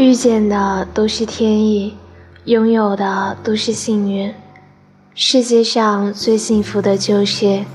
遇见的都是天意，拥有的都是幸运。世界上最幸福的就是，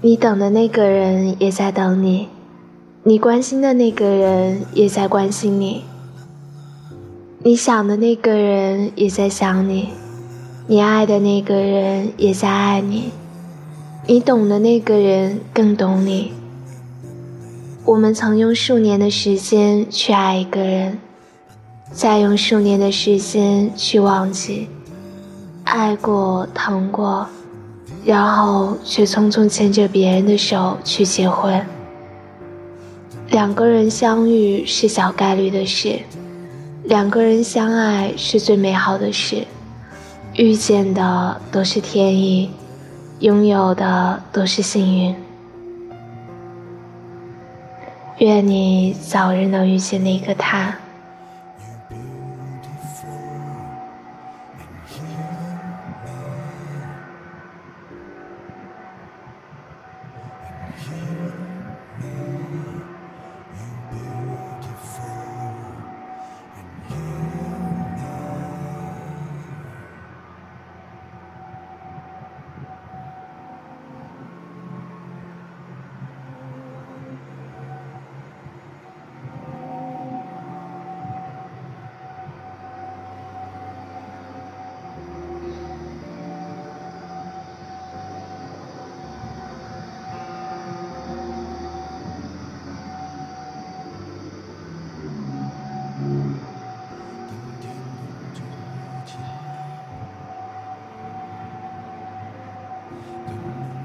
你等的那个人也在等你，你关心的那个人也在关心你，你想的那个人也在想你，你爱的那个人也在爱你，你懂的那个人更懂你。我们曾用数年的时间去爱一个人。再用数年的时间去忘记，爱过、疼过，然后却匆匆牵着别人的手去结婚。两个人相遇是小概率的事，两个人相爱是最美好的事。遇见的都是天意，拥有的都是幸运。愿你早日能遇见那个他。clean.